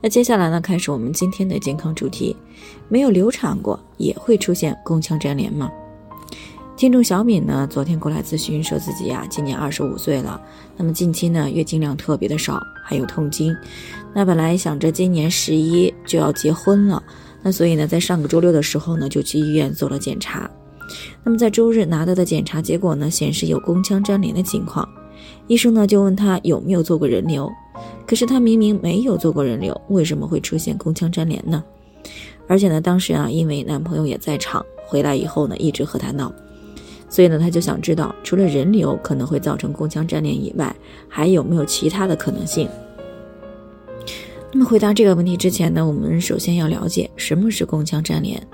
那接下来呢，开始我们今天的健康主题：没有流产过也会出现宫腔粘连吗？听众小敏呢，昨天过来咨询，说自己呀今年二十五岁了，那么近期呢月经量特别的少，还有痛经。那本来想着今年十一就要结婚了，那所以呢在上个周六的时候呢就去医院做了检查。那么在周日拿到的检查结果呢显示有宫腔粘连的情况，医生呢就问他有没有做过人流，可是他明明没有做过人流，为什么会出现宫腔粘连呢？而且呢当时啊因为男朋友也在场，回来以后呢一直和他闹。所以呢，他就想知道，除了人流可能会造成宫腔粘连以外，还有没有其他的可能性？那么回答这个问题之前呢，我们首先要了解什么是宫腔粘连。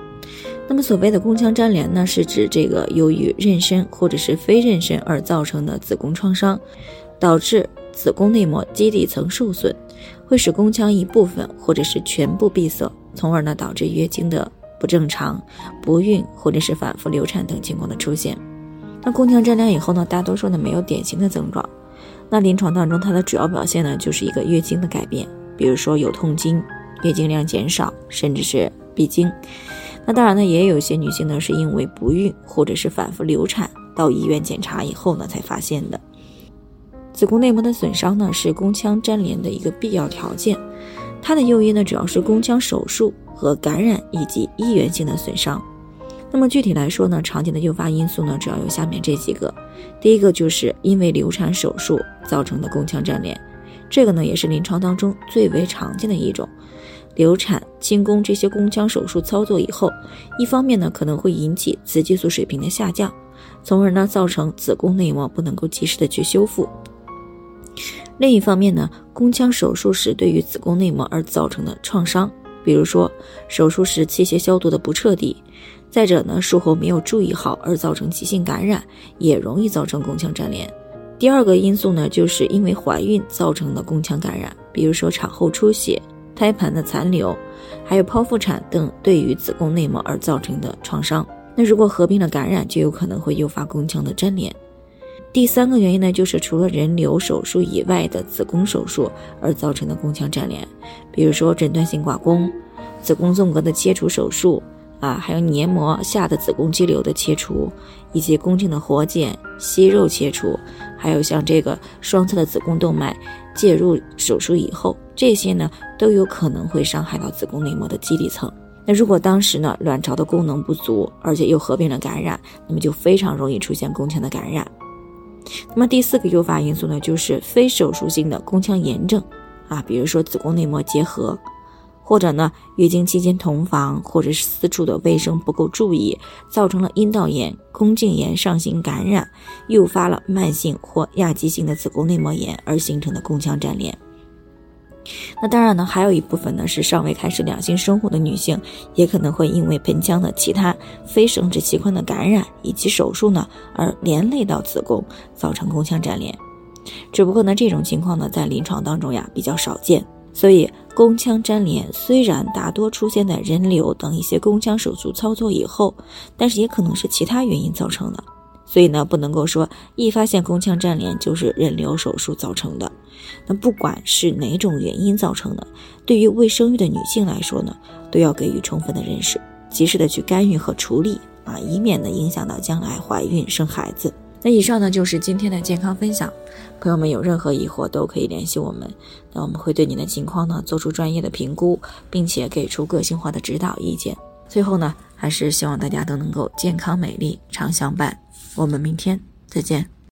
那么所谓的宫腔粘连呢，是指这个由于妊娠或者是非妊娠而造成的子宫创伤，导致子宫内膜基底层受损，会使宫腔一部分或者是全部闭塞，从而呢导致月经的。不正常、不孕或者是反复流产等情况的出现，那宫腔粘连以后呢，大多数呢没有典型的症状。那临床当中，它的主要表现呢就是一个月经的改变，比如说有痛经、月经量减少，甚至是闭经。那当然呢，也有一些女性呢是因为不孕或者是反复流产，到医院检查以后呢才发现的。子宫内膜的损伤呢是宫腔粘连的一个必要条件，它的诱因呢主要是宫腔手术。和感染以及医源性的损伤，那么具体来说呢，常见的诱发因素呢，主要有下面这几个。第一个就是因为流产手术造成的宫腔粘连，这个呢也是临床当中最为常见的一种。流产、清宫这些宫腔手术操作以后，一方面呢可能会引起雌激素水平的下降，从而呢造成子宫内膜不能够及时的去修复。另一方面呢，宫腔手术时对于子宫内膜而造成的创伤。比如说，手术时器械消毒的不彻底，再者呢，术后没有注意好而造成急性感染，也容易造成宫腔粘连。第二个因素呢，就是因为怀孕造成的宫腔感染，比如说产后出血、胎盘的残留，还有剖腹产等对于子宫内膜而造成的创伤。那如果合并了感染，就有可能会诱发宫腔的粘连。第三个原因呢，就是除了人流手术以外的子宫手术而造成的宫腔粘连，比如说诊断性刮宫、子宫纵隔的切除手术啊，还有黏膜下的子宫肌瘤的切除，以及宫颈的活检、息肉切除，还有像这个双侧的子宫动脉介入手术以后，这些呢都有可能会伤害到子宫内膜的基底层。那如果当时呢卵巢的功能不足，而且又合并了感染，那么就非常容易出现宫腔的感染。那么第四个诱发因素呢，就是非手术性的宫腔炎症，啊，比如说子宫内膜结核，或者呢月经期间同房或者是私处的卫生不够注意，造成了阴道炎、宫颈炎上行感染，诱发了慢性或亚急性的子宫内膜炎而形成的宫腔粘连。那当然呢，还有一部分呢是尚未开始两性生活的女性，也可能会因为盆腔的其他非生殖器官的感染以及手术呢，而连累到子宫，造成宫腔粘连。只不过呢，这种情况呢在临床当中呀比较少见。所以，宫腔粘连虽然大多出现在人流等一些宫腔手术操作以后，但是也可能是其他原因造成的。所以呢，不能够说一发现宫腔粘连就是人流手术造成的。那不管是哪种原因造成的，对于未生育的女性来说呢，都要给予充分的认识，及时的去干预和处理啊，以免呢影响到将来怀孕生孩子。那以上呢就是今天的健康分享，朋友们有任何疑惑都可以联系我们，那我们会对你的情况呢做出专业的评估，并且给出个性化的指导意见。最后呢，还是希望大家都能够健康美丽常相伴。我们明天再见。